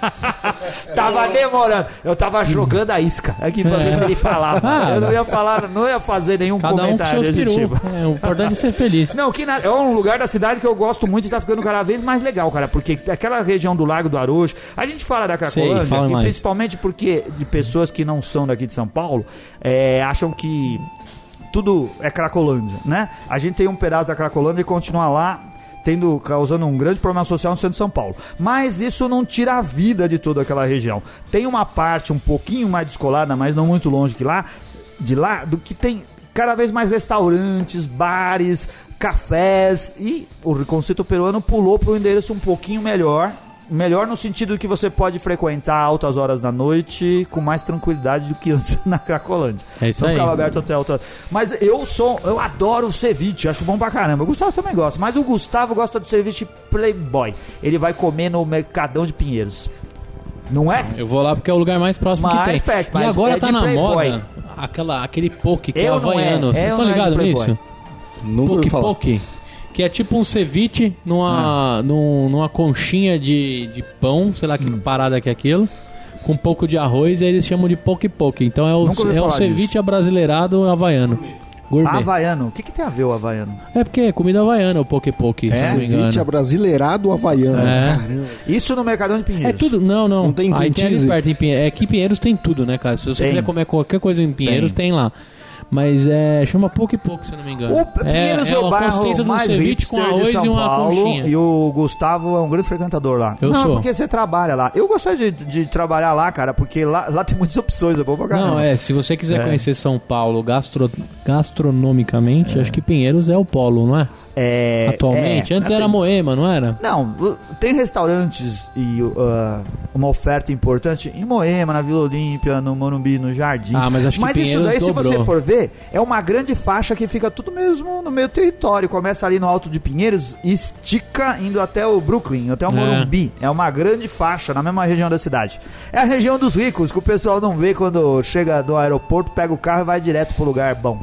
Tava demorando. Eu tava jogando a isca aqui pra ver se ele falava. Ah, eu não ia falar, não ia fazer nenhum Cada um com comentário seus desse peru. tipo. É, o importante é ser feliz. Não, que na- é um lugar da cidade que eu gosto muito e tá ficando cada vez mais legal, cara. Porque aquela região do Lago do Arojo, a gente fala da Sei, Cracolândia, fala e mais. principalmente porque de pessoas que não são daqui de São Paulo é, acham que tudo é Cracolândia, né? A gente tem um pedaço da Cracolândia e continua lá tendo causando um grande problema social no centro de São Paulo. Mas isso não tira a vida de toda aquela região. Tem uma parte um pouquinho mais descolada, mas não muito longe que lá, de lá, do que tem cada vez mais restaurantes, bares, cafés e o Reconcito Peruano pulou para um endereço um pouquinho melhor melhor no sentido que você pode frequentar altas horas da noite com mais tranquilidade do que antes na Cracolândia. É isso Não aí. ficava aberto até alta. Mas eu sou, eu adoro o ceviche, acho bom pra caramba. O Gustavo também gosta, mas o Gustavo gosta do ceviche Playboy. Ele vai comer no Mercadão de Pinheiros. Não é? Eu vou lá porque é o lugar mais próximo Mais que tem. perto, e mas agora é tá de na Playboy. moda aquela, aquele poke que é Eu é, havaiano. é Vocês estão é ligados Playboy? nisso? Nunca ouvi Poke falar. poke. Que é tipo um ceviche numa, Ah. num- numa conchinha de, de pão, sei lá que Hum. parada que é aquilo, com um pouco de arroz, e aí eles chamam de poke poke. Então é o, é o ceviche disso. abrasileirado havaiano. Gourmet. Havaiano. O que, que tem a ver o Havaiano? É porque é comida havaiana o poke poke, É? se não me engano. Ceviche abrasileirado havaiano. É. Caramba. Isso no Mercadão de Pinheiros. É tudo, não, não. Não tem Aí tem ali perto em Pinheiros. É que Pinheiros tem tudo, né, cara? Se você Tem. quiser comer qualquer coisa em Pinheiros, tem, lá. Mas é. Chama pouco e pouco, se eu não me engano. O Pinheiros é, é, o a bairro consistência de um mais ceviche com arroz São e uma Paulo conchinha. e o Gustavo é um grande frequentador lá. Eu não, sou. porque você trabalha lá. Eu gostaria de, de trabalhar lá, cara, porque lá, lá tem muitas opções, é bom pra caramba. Não, é, se você quiser É. conhecer São Paulo gastro, gastronomicamente, acho que Pinheiros é o polo, não é? É, Atualmente. é, Antes assim, era Moema, não era? Não, tem restaurantes e uh, uma oferta importante em Moema, na Vila Olímpia, no Morumbi, no Jardim. Ah, mas acho que Mas isso daí, se dobrou. você for ver, é uma grande faixa que fica tudo mesmo no meio território. Começa ali no Alto de Pinheiros e estica indo até o Brooklyn, até o É. Morumbi. É uma grande faixa na mesma região da cidade. É a região dos ricos, que o pessoal não vê quando chega do aeroporto, pega o carro e vai direto pro lugar bom.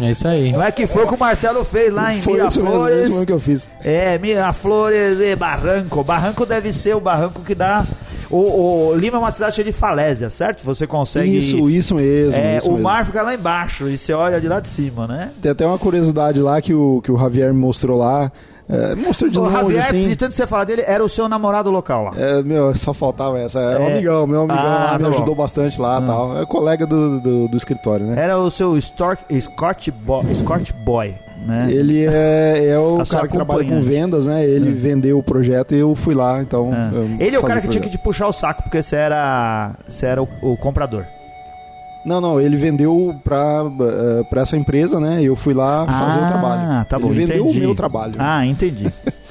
É isso aí. Não é que foi o que o Marcelo fez lá em Foi isso Miraflores. mesmo que eu fiz. É, Miraflores e Barranco. Barranco deve ser o barranco que dá. O, o Lima é uma cidade cheia de falésia, certo? Você consegue. Isso, isso mesmo. É, isso o mesmo. mar fica lá embaixo e você olha de lá de cima, né? Tem até uma curiosidade lá que o, que o Javier me mostrou lá. É, mostrou de o longe, Javier, assim. de tanto você falar dele, era o seu namorado local lá. É, meu, só faltava essa. É, um É. amigão, meu amigão Ah, lá, me tá bom. ajudou bastante lá e tal. É colega do, do, do escritório, né? Era o seu Stork, Scotch, Boy, Scotch Boy, né? Ele é, é o cara que trabalha com vendas, né? Ele vendeu o projeto e eu fui lá, então. É. Ele é o cara que tinha que te puxar o saco, porque você era, você era o, o comprador. Não, não, ele vendeu pra, eh, pra essa empresa, né? E eu fui lá fazer o trabalho. Ah, tá bom, ele vendeu entendi. o meu trabalho. Ah, entendi.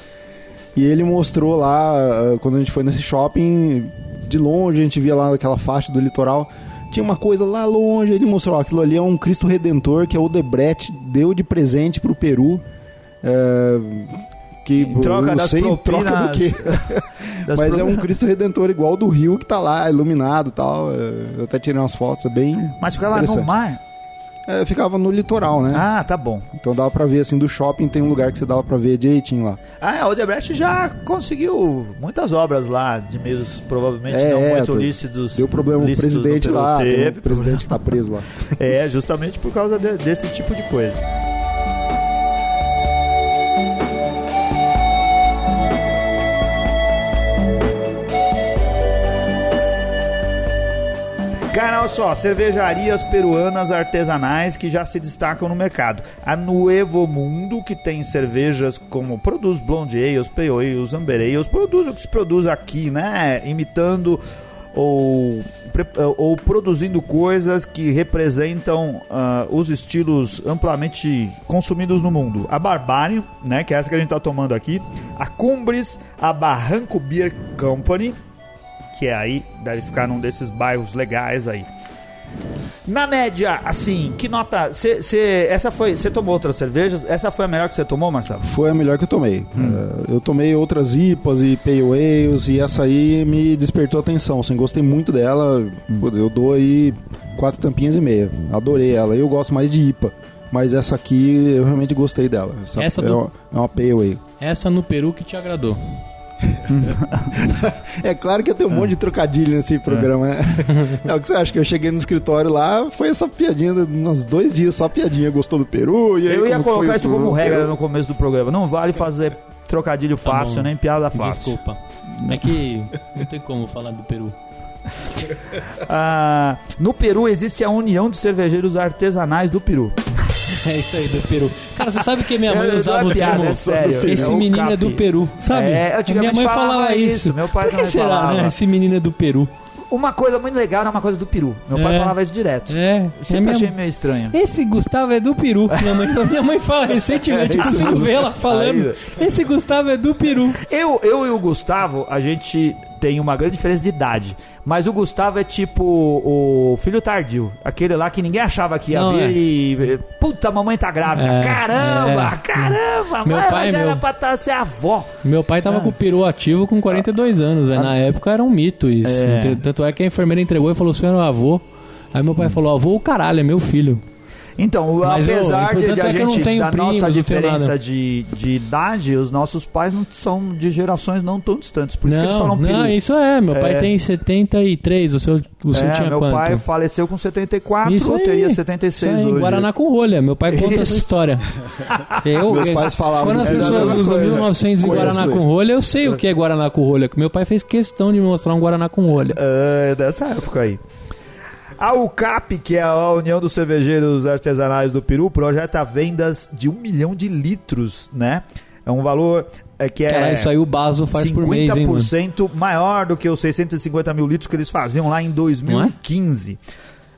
E ele mostrou lá, ah, quando a gente foi nesse shopping, de longe a gente via lá aquela faixa do litoral. Tinha uma coisa lá longe, ele mostrou, ó, aquilo ali é um Cristo Redentor que a Odebrecht deu de presente pro Peru. é, que Em troca das sei, em troca do propinas. quê? Mas é um Cristo Redentor igual do Rio que tá lá, iluminado e tal. Eu até tirei umas fotos, é bem. Mas ficava no Interessante. mar. é, ficava no litoral, né? Ah, tá bom. Então dava pra ver assim do shopping, tem um lugar que você dava pra ver direitinho lá. Ah, a Odebrecht já conseguiu muitas obras lá, de meios provavelmente É, não é, muito tô- lícitos. Deu problema o no presidente lá, Teve um presidente que tá preso lá. É, justamente por causa de- desse tipo de coisa. Cara, olha só, cervejarias peruanas artesanais que já se destacam no mercado. A Nuevo Mundo, que tem cervejas como produz Blonde Ales, Pale Ales, Amber Ales, produz o que se produz aqui, né? Imitando ou, ou produzindo coisas que representam ah, os estilos amplamente consumidos no mundo. A Barbário, né, que é essa que a gente tá tomando aqui, a Cumbres, a Barranco Beer Company, que é aí, deve ficar num desses bairros legais aí. Na média, assim, que nota. Cê, cê- essa foi. Você tomou outras cervejas? Essa foi a melhor que você tomou, Marcelo? Foi a melhor que eu tomei. Hum. É, eu tomei outras IPAs e Pale Ales e essa aí me despertou atenção. Assim, gostei muito dela. Hum. Eu dou aí quatro tampinhas e meia. Adorei ela. Eu gosto mais de IPA. Mas essa aqui eu realmente gostei dela. Essa é, do- uma, é uma Pale Ale. Essa no Peru que te agradou. É claro que ia ter um monte de trocadilho nesse programa, né? É o que você acha? Que eu cheguei no escritório lá, foi essa piadinha, uns dois dias só piadinha. Gostou do Peru? E aí, Eu ia colocar isso como Peru? regra no começo do programa. Não vale fazer trocadilho Tá fácil, bom. nem piada fácil. Desculpa. É que não tem como falar do Peru. Ah, no Peru existe a União de Cervejeiros Artesanais do Peru. É isso aí, do Peru. Cara, você sabe que minha mãe usava o termo é sério. Esse É menino é do Peru, sabe? É, minha mãe falava falava isso, meu pai Por que será, falava. né? Esse menino é do Peru. uma coisa muito legal era uma coisa do peru. Meu pai É. falava isso direto. É, é sempre minha- achei meio estranho. Esse Gustavo é do peru. Minha mãe, minha mãe fala recentemente, eu consigo ver ela falando. Esse Gustavo é do peru. Eu, eu e o Gustavo, a gente tem uma grande diferença de idade. Mas o Gustavo é tipo o filho tardio. Aquele lá que ninguém achava que ia Não, vir é. e. Puta, a mamãe tá grávida. É, caramba, é. caramba, Meu mas pai já é era meu. pra tá, ser avó. Meu pai tava com o peru ativo com 42 anos, velho. Na época era um mito isso. É. Tanto é que a enfermeira entregou e falou: "Você era o avô. Aí meu pai falou: avô, o caralho, é meu filho. Então, Mas, ô, apesar o de, de a é que eu não gente, da primos, nossa não diferença de, de idade, os nossos pais não são de gerações não tão distantes. Por isso que eles não, falam não, peru. isso é. Meu pai É. tem 73, o seu, o seu É, tinha meu quanto? pai faleceu com 74, Isso aí, teria Isso 76 aí, hoje. Guaraná com rolha. Meu pai conta essa Isso. história. Eu, Meus pais falavam Quando as pessoas usam coisa. 1900 e Conheço Guaraná com rolha, eu sei o que é Guaraná com rolha. que Meu pai fez questão de me mostrar um Guaraná com rolha. É, dessa época aí. A UCAP, que é a União dos Cervejeiros Artesanais do Peru, projeta vendas de um milhão de litros, né? É um valor é, que é Caralho, isso aí o Baso faz por mês, hein, mano? 50% maior do que os 650 mil litros que eles faziam lá em 2015.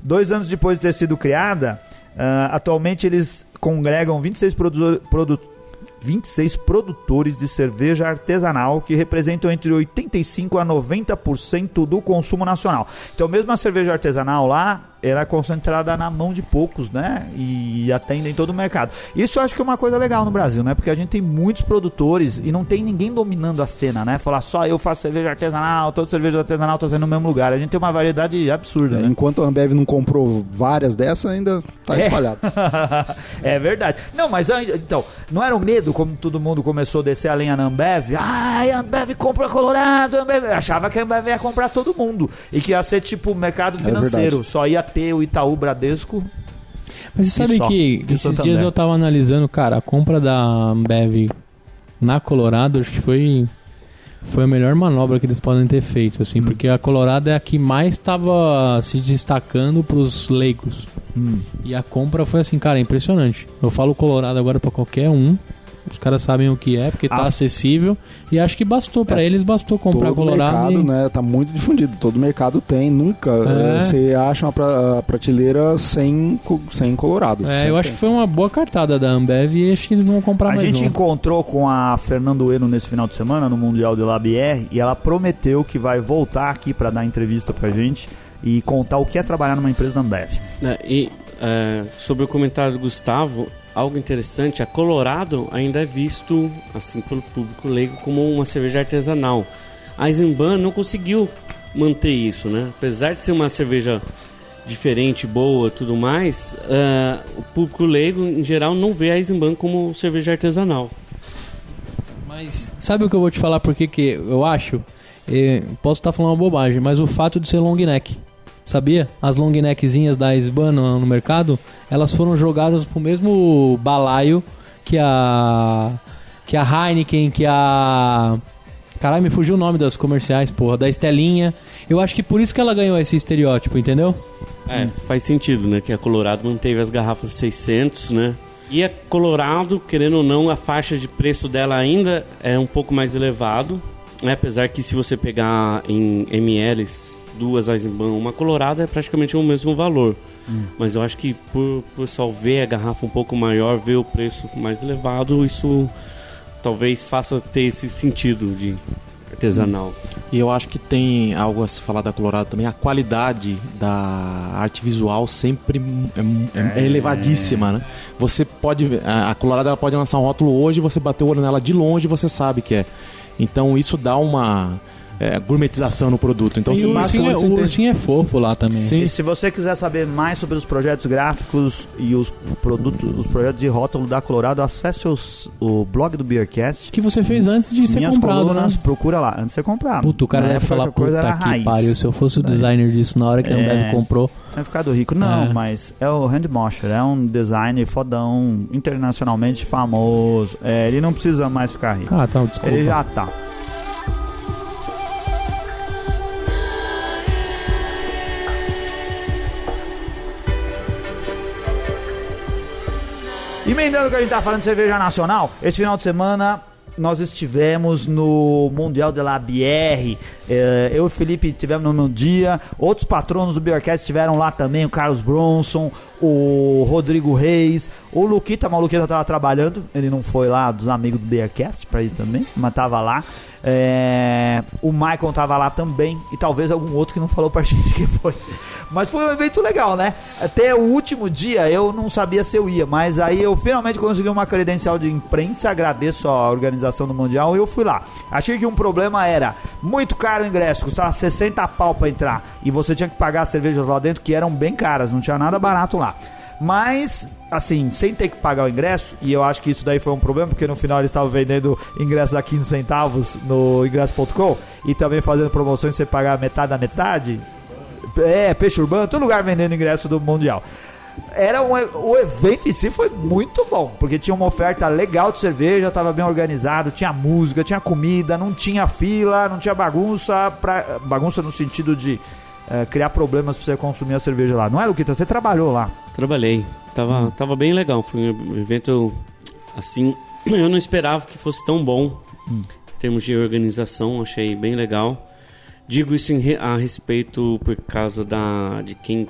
Dois anos depois de ter sido criada, ah, atualmente eles congregam 26 produ produ 26 produtores de cerveja artesanal que representam entre 85 a 90% do consumo nacional. Então, mesmo a cerveja artesanal lá era concentrada na mão de poucos, né? E atendem todo o mercado. Isso eu acho que é uma coisa legal no Brasil, né? Porque a gente tem muitos produtores e não tem ninguém dominando a cena, né? Falar só eu faço cerveja artesanal, todo cerveja artesanal tá sendo no mesmo lugar. A gente tem uma variedade absurda, É, né? enquanto a Ambev não comprou várias dessas, ainda tá É. espalhado. é verdade. Não, mas então, não era o medo como todo mundo começou a descer a lenha na Ambev? Ai, a Ambev compra Colorado, a Ambev... achava que a Ambev ia comprar todo mundo e que ia ser tipo mercado financeiro, verdade. só ia ter o Itaú Bradesco. Mas você sabe só. que esses Santander. dias eu tava analisando, cara, a compra da Ambev na Colorado, acho que foi foi a melhor manobra que eles podem ter feito, Hum. assim, porque a Colorado é a que mais estava se destacando pros leigos. Hum. E a compra foi assim, cara, impressionante. Eu falo Colorado agora pra qualquer um. Os caras sabem o que é, porque tá Ah. acessível. E acho que bastou, pra É, eles bastou comprar Todo Colorado. mercado, e- né, tá muito difundido. Todo mercado tem. Nunca É. eh, você acha uma pra- prateleira sem, sem colorado. É, eu acho tem. que foi uma boa cartada da Ambev e acho que eles vão comprar A mais gente um. encontrou com a Fernando Eno nesse final de semana no Mundial de Labier e ela prometeu que vai voltar aqui para dar entrevista pra gente e contar o que é trabalhar numa empresa da Ambev. É, e é, sobre o comentário do Gustavo, algo interessante, a Colorado ainda é visto, assim, pelo público leigo como uma cerveja artesanal. A Eisenbahn não conseguiu manter isso, né? Apesar de ser uma cerveja diferente, boa, tudo mais, é, o público leigo, em geral, não vê a Eisenbahn como cerveja artesanal. Mas sabe o que eu vou te falar por que eu acho? Eh, posso estar falando uma bobagem, mas o fato de ser long neck. Sabia? As long neckzinhas da Isban no, no mercado, elas foram jogadas pro mesmo balaio que a que a Heineken, que a Caralho, me fugiu o nome das comerciais, porra, da Estelinha. Eu acho que por isso que ela ganhou esse estereótipo, entendeu? É, faz sentido, né? Que a Colorado manteve as garrafas 600, né? E a Colorado, querendo ou não, a faixa de preço dela ainda é um pouco mais elevado. Né? Apesar que se você pegar em ml duas Eisenbahn, uma Colorado é praticamente o mesmo valor. Mas eu acho que por por o pessoal ver a garrafa um pouco maior, ver o preço mais elevado, isso talvez faça ter esse sentido de artesanal. E eu acho que tem algo a se falar da Colorado também. A qualidade da arte visual sempre é, é- é elevadíssima, né? Você pode... ver- A a Colorado ela pode lançar um rótulo hoje, você bater o olho nela de longe você sabe que é. Então isso dá uma é, gourmetização no produto. Então e você o ursinho, é, o ursinho é fofo lá também. Sim. E se você quiser saber mais sobre os projetos gráficos e os produtos, os projetos de rótulo da Colorado, acesse os- o blog do Beercast. que você fez antes de ser Minhas comprado, colunas, né? procura lá, antes de você comprar. Puta, o cara deve época falar, puta que raiz. pariu, se eu fosse o designer disso na hora que a É. Ambev comprou. Tinha ficado rico. Não, É. mas é o Handmosher, é um design fodão, internacionalmente famoso. É, ele não precisa mais ficar rico. Ah, tá, desculpa. Ele já tá. Emendando o que a gente tá falando de cerveja nacional, esse final de semana nós estivemos no Mundial de la Bière. É, eu e o Felipe tivemos no meu dia. Outros patronos do Beercast estiveram lá também. O Carlos Bronson, o Rodrigo Reis, o Luquita. Mas o tava trabalhando. Ele não foi lá dos amigos do Beercast pra ir também, mas tava lá. É, o Michael tava lá também. E talvez algum outro que não falou pra gente que foi. Mas foi um evento legal, né? Até o último dia eu não sabia se eu ia, mas aí eu finalmente consegui uma credencial de imprensa. Agradeço a organização do Mundial e eu fui lá. Achei que um problema era muito caro o ingresso, custava 60 pau pra entrar. E você tinha que pagar as cervejas lá dentro, que eram bem caras, não tinha nada barato lá. Mas, assim, sem ter que pagar o ingresso, e eu acho que isso daí foi um problema, porque no final eles estavam vendendo ingressos a 15 centavos no ingresso.com e também fazendo promoções sem pagar metade da metade. É, peixe urbano, todo lugar vendendo ingresso do Mundial. Era um, o evento em si foi muito bom, porque tinha uma oferta legal de cerveja, estava bem organizado, tinha música, tinha comida, não tinha fila, não tinha bagunça, pra, bagunça no sentido de é, criar problemas para você consumir a cerveja lá. Não é, Luquita? Você trabalhou lá. Trabalhei. Tava, hum. tava bem legal. Foi um evento assim. Eu não esperava que fosse tão bom hum. em termos de organização. Achei bem legal. Digo isso em, a respeito por causa da, de quem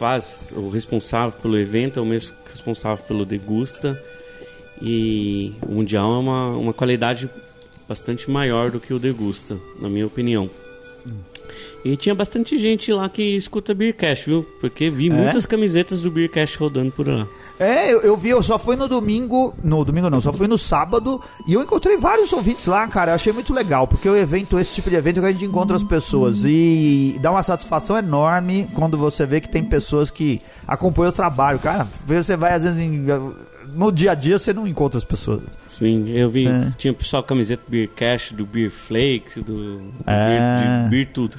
faz, o responsável pelo evento é o mesmo responsável pelo Degusta. E o Mundial é uma, uma qualidade bastante maior do que o Degusta, na minha opinião. Hum. E tinha bastante gente lá que escuta Beercast, viu? Porque vi é? muitas camisetas do Beercast rodando por lá. É, eu, eu, vi, eu só fui no domingo. No domingo não, só fui no sábado. E eu encontrei vários ouvintes lá, cara. Eu achei muito legal, porque o evento, esse tipo de evento que a gente encontra as pessoas. E dá uma satisfação enorme quando você vê que tem pessoas que acompanham o trabalho. Cara, você vai às vezes em, no dia a dia você não encontra as pessoas. Sim, eu vi, é. tinha pessoal camiseta do Beer Cash, do Beer Flakes, do, do é. beer, de Beer tudo.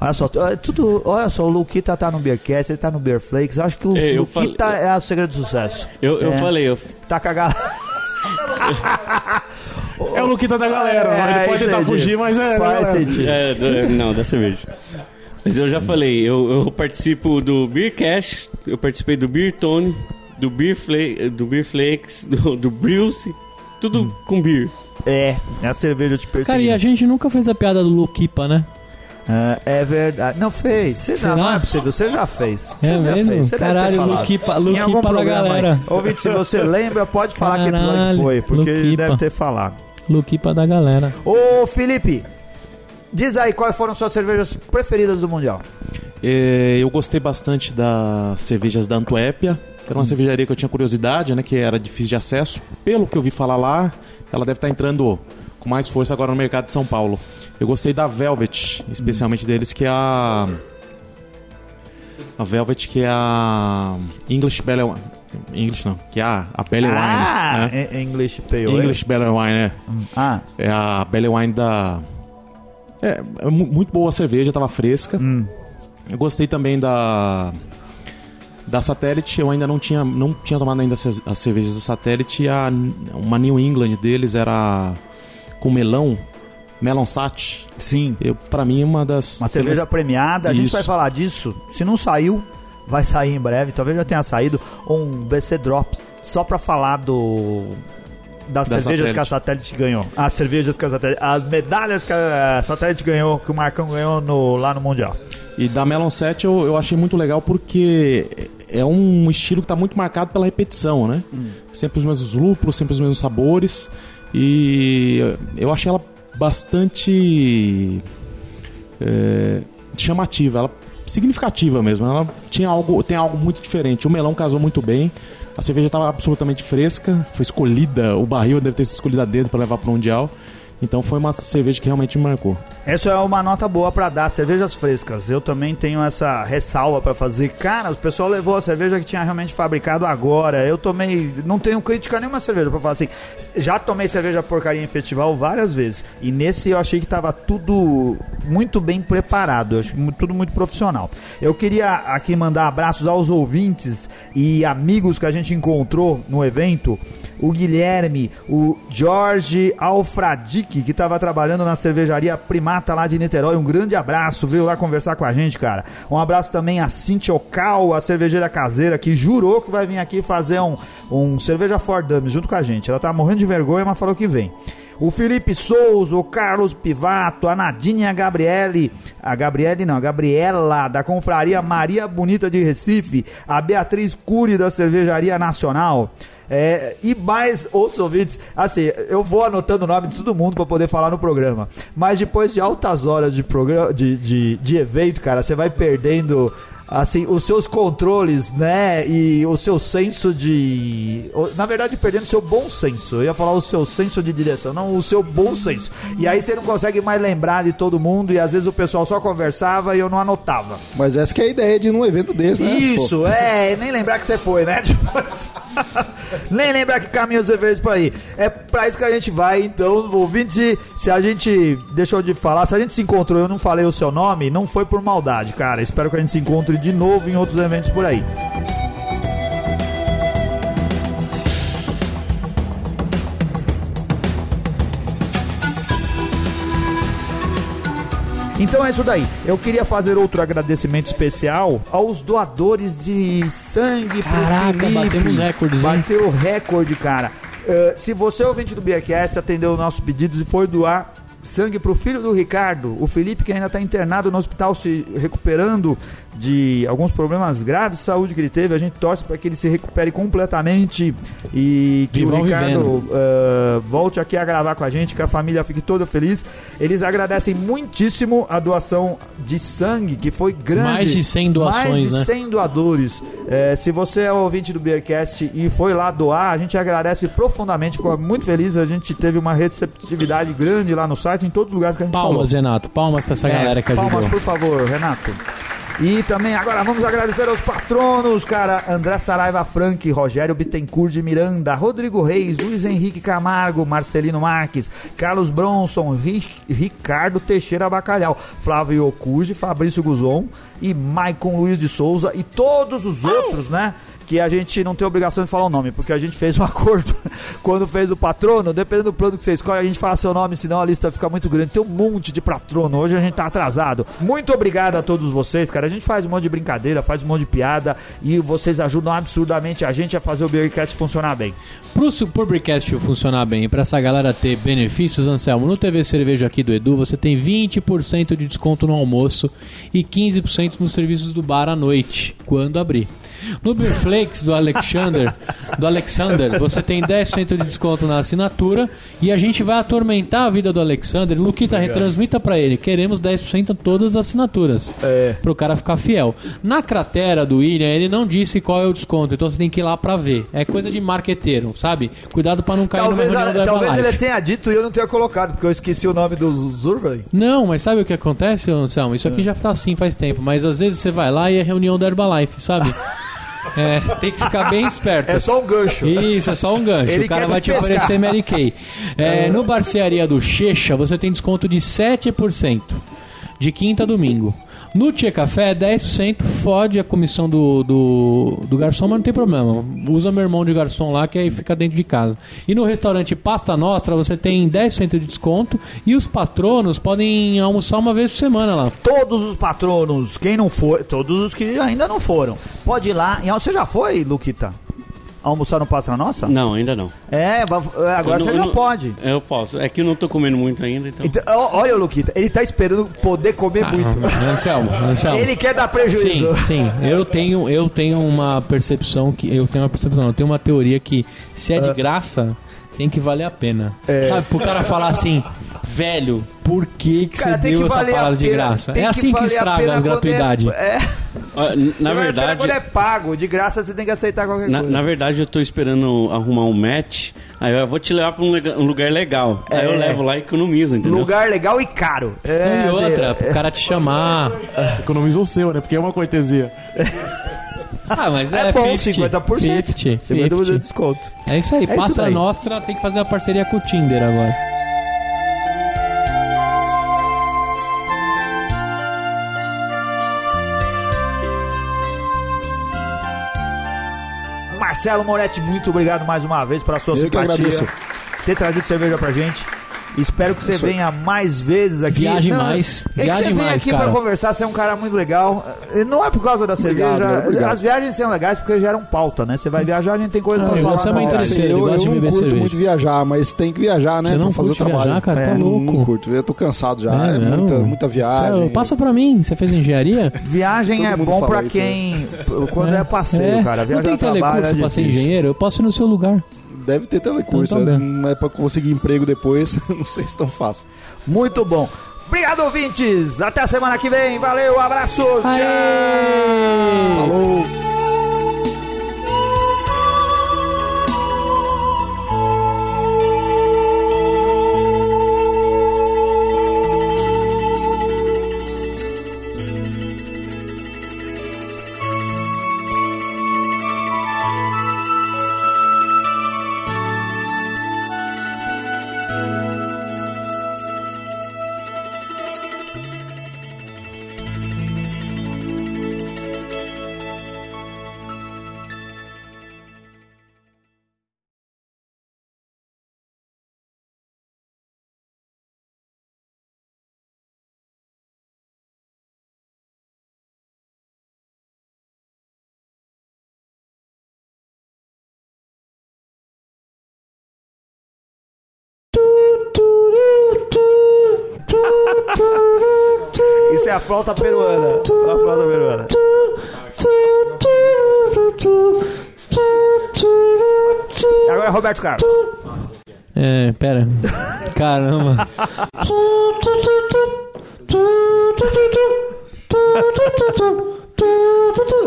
Olha só, é tudo, olha só, o Luquita tá no Beercast, ele tá no Beer Flakes. Eu acho que o é, Luquita falei, é o segredo do sucesso. Eu, eu é, falei, eu... Tá cagado. é o Luquita da galera, é, ele pode tentar fugir, mas é. Faz sentido. É, não, da cerveja. Mas eu já falei, eu, eu participo do Beer Cash, eu participei do Beer Tone, do Beer, Flake, do Beer Flakes, do, do Bruce, tudo hum. com beer. É, é a cerveja te perseguindo. Cara, e a gente nunca fez a piada do Luquipa, né? Uh, é verdade. Não fez. Você já, não é possível. Você já fez. Você é já mesmo? fez. Você Caralho, Luquipa, Luquipa da galera. Ouvinte, se você lembra, pode falar Caralho, que episódio foi, porque ele deve ter falado. Luquipa da galera. Ô, Felipe, diz aí quais foram suas cervejas preferidas do Mundial. É, eu gostei bastante das cervejas da Antuépia. Era uma hum. cervejaria que eu tinha curiosidade, né? Que era difícil de acesso. Pelo que eu vi falar lá, ela deve estar entrando com mais força agora no mercado de São Paulo. Eu gostei da Velvet, especialmente deles, que é a. A Velvet, que é a. English Belle English não, que é a, a Belle ah, Wine. Né? English Pale English Belle Wine, é. Ah. É a Belle Wine da. É, é muito boa a cerveja, tava fresca. Hum. Eu gostei também da. Da Satellite, eu ainda não tinha, não tinha tomado ainda as, as cervejas da Satellite. A, uma New England deles era com melão. Melon Sat. Sim. Eu, pra mim, uma das. Uma cerveja premiada. A Isso. gente vai falar disso. Se não saiu, vai sair em breve. Talvez já tenha saído. Um BC Drop. Só pra falar do. Das da cervejas satélite. que a Satélite ganhou. As cervejas que a Satélite. As medalhas que a Satélite ganhou, que o Marcão ganhou no, lá no Mundial. E da Melon 7 eu, eu achei muito legal porque é um estilo que está muito marcado pela repetição, né? Hum. Sempre os mesmos lúpulos, sempre os mesmos sabores. E eu achei ela bastante é, chamativa, ela significativa mesmo. Ela tinha algo, tem algo muito diferente. O melão casou muito bem. A cerveja estava absolutamente fresca, foi escolhida, o barril deve ter sido escolhido a dedo para levar para o mundial. Então foi uma cerveja que realmente me marcou. Essa é uma nota boa para dar, cervejas frescas. Eu também tenho essa ressalva para fazer. Cara, o pessoal levou a cerveja que tinha realmente fabricado agora. Eu tomei, não tenho crítica nenhuma cerveja para falar assim. Já tomei cerveja porcaria em festival várias vezes. E nesse eu achei que tava tudo muito bem preparado, eu acho tudo muito profissional. Eu queria aqui mandar abraços aos ouvintes e amigos que a gente encontrou no evento o Guilherme, o Jorge Alfradique, que estava trabalhando na cervejaria Primata lá de Niterói. Um grande abraço, veio lá conversar com a gente, cara. Um abraço também a Cintia Ocal, a cervejeira caseira, que jurou que vai vir aqui fazer um, um cerveja for dummies junto com a gente. Ela tá morrendo de vergonha, mas falou que vem. o Felipe Souza, o Carlos Pivato, a Nadine e a Gabriele, a Gabriele não, a Gabriela, da Confraria Maria Bonita de Recife, a Beatriz Cury, da Cervejaria Nacional, é, e mais outros ouvintes. Assim, eu vou anotando o nome de todo mundo para poder falar no programa. Mas depois de altas horas de, programa, de, de, de evento, cara, você vai perdendo assim, os seus controles, né? E o seu senso de. Na verdade, perdendo o seu bom senso. Eu ia falar o seu senso de direção, não o seu bom senso. E aí você não consegue mais lembrar de todo mundo e às vezes o pessoal só conversava e eu não anotava. Mas essa que é a ideia de ir num evento desse, né? Isso, Pô. é, nem lembrar que você foi, né? nem lembrar que caminho você fez por aí. É pra isso que a gente vai, então, ouvinte, se a gente deixou de falar, se a gente se encontrou eu não falei o seu nome, não foi por maldade, cara. Espero que a gente se encontre de novo em outros eventos por aí. Então é isso daí. Eu queria fazer outro agradecimento especial aos doadores de sangue Caraca, pro Felipe. batemos recordes, hein? Bateu recorde, cara. Uh, se você é ouvinte do Beercast, atendeu os nossos pedidos e for doar sangue pro filho do Ricardo, o Felipe que ainda está internado no hospital se recuperando de alguns problemas graves de saúde que ele teve. A gente torce para que ele se recupere completamente e que o Ricardo uh, volte aqui a gravar com a gente, que a família fique toda feliz. Eles agradecem muitíssimo a doação de sangue, que foi grande. Mais de 100 doações, Mais de né? 100 doadores. É, se você é ouvinte do Beercast e foi lá doar, a gente agradece profundamente, ficou muito feliz. A gente teve uma receptividade grande lá no site, em todos os lugares que a gente palmas, falou. Palmas, Renato. Palmas para essa é, galera que palmas, ajudou. Palmas, por favor, Renato. E também agora vamos agradecer aos patronos, cara. André Saraiva Frank, Rogério Bittencourt de Miranda, Rodrigo Reis, Luiz Henrique Camargo, Marcelino Marques, Carlos Bronson, Ricardo Teixeira Bacalhau, Flávio Ocuji, Fabrício Guzon e Maicon Luiz de Souza e todos os outros, né? Que a gente não tem obrigação de falar o nome, porque a gente fez um acordo quando fez o patrono, dependendo do plano que você escolhe, a gente fala seu nome, senão a lista fica muito grande. Tem um monte de patrono, hoje a gente tá atrasado. Muito obrigado a todos vocês, cara. A gente faz um monte de brincadeira, faz um monte de piada e vocês ajudam absurdamente a gente a fazer o Beercast funcionar bem. Pro, pro Beercast funcionar bem e pra essa galera ter benefícios, Anselmo, no TV Cerveja aqui do Edu, você tem 20% de desconto no almoço e 15% nos serviços do bar à noite, quando abrir. No Beer Flakes do Alexander, do Alexander, você tem 10% de desconto na assinatura e a gente vai atormentar a vida do Alexander. Luquita, retransmita para ele. Queremos 10% em todas as assinaturas. É. Pro cara ficar fiel. Na cratera do William, ele não disse qual é o desconto, então você tem que ir lá pra ver. É coisa de marqueteiro, sabe? Cuidado pra não cair talvez numa a, Talvez ele tenha dito e eu não tenha colocado, porque eu esqueci o nome do Zurvey. Não, mas sabe o que acontece, Anselmo? Isso aqui já tá assim faz tempo, mas às vezes você vai lá e é reunião da Herbalife, sabe? É, tem que ficar bem esperto. É só um gancho. Isso, é só um gancho. Ele o cara vai te pescar. oferecer Mary Kay. É, no Barcearia do Checha, você tem desconto de 7%. De quinta a domingo. No Tia Café, 10% fode a comissão do, do, do garçom, mas não tem problema. Usa meu irmão de garçom lá, que aí fica dentro de casa. E no restaurante Pasta Nostra, você tem 10% de desconto e os patronos podem almoçar uma vez por semana lá. Todos os patronos, quem não for, todos os que ainda não foram, pode ir lá. Você já foi, Luquita? Almoçar no Pasta Nossa? Não, ainda não. É, va- agora Eu você não- já não- pode. Eu posso. É que eu não tô comendo muito ainda, então. Então, olha o Luquita, ele tá esperando poder comer muito. Ah, Anselmo, Anselmo. Ele quer dar prejuízo. Sim, sim. Eu tenho, eu tenho uma percepção que. Eu tenho uma percepção, não, eu tenho uma teoria que se é de graça, tem que valer a pena. É. Sabe, pro cara falar assim, velho, por que, que Cara, você deu que essa parada de graça? Tem É assim que, a estraga as gratuidades. É, é. Na a verdade. quando é pago, de graça você tem que aceitar qualquer Na, coisa. na verdade, eu tô esperando arrumar um match. Aí eu vou te levar pra um, um lugar legal. Aí eu É. levo lá e economizo, entendeu? Lugar legal e caro. É, e outra, assim, pro cara te chamar. Economiza o seu, né? Porque é uma cortesia. Ah, mas é, É bom, 50, 50%. 50, 50% de 50. desconto. É isso aí, isso passa a daí. Nostra, tem que fazer a parceria com o Tinder agora. Marcelo Moretti, muito obrigado mais uma vez pela sua Eu que simpatia. Ter trazido cerveja pra gente. Espero que você Isso venha mais vezes aqui. Viaje mais, É que viaje você vem mais, aqui cara. pra conversar, você é um cara muito legal. Não é por causa da Obrigado, cerveja. obrigado. As viagens são legais porque geram pauta, né? Você vai viajar, a gente tem coisa Ah, pra eu falar. gosto na muito hora. interesseiro, eu, eu de não curto cerveja. muito viajar, mas tem que viajar, né? Você não pra fazer curte o trabalho. viajar, cara? Tá É, louco. Não curto. Eu tô cansado já. É, não. muita, muita viagem. Cê- Passa pra mim, você fez engenharia? Viagem é bom pra isso, né? quem. Quando é, passeio, cara. Não Viajar tem a trabalho telecurso é pra ser engenheiro? Eu posso ir no seu lugar. Deve ter telecurso. Então tá é, não é pra conseguir emprego depois. não sei se tão fácil. Muito bom. Obrigado, ouvintes. Até a semana que vem. Valeu, abraço. Aê! Falou! É a flauta peruana. A flauta peruana. Agora é Roberto Carlos. É, pera. Caramba.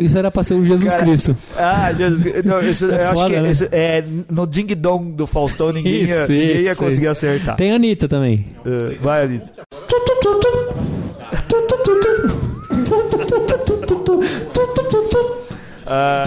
Isso era pra ser o Jesus Cara, Cristo. Ah, Jesus. Não, isso, É eu acho foda, que né? isso é, no Ding Dong do Faustão ninguém, ia, Isso, ninguém ia isso, conseguir isso. acertar. Tem a Anitta também. Uh, vai, Anitta. Ah,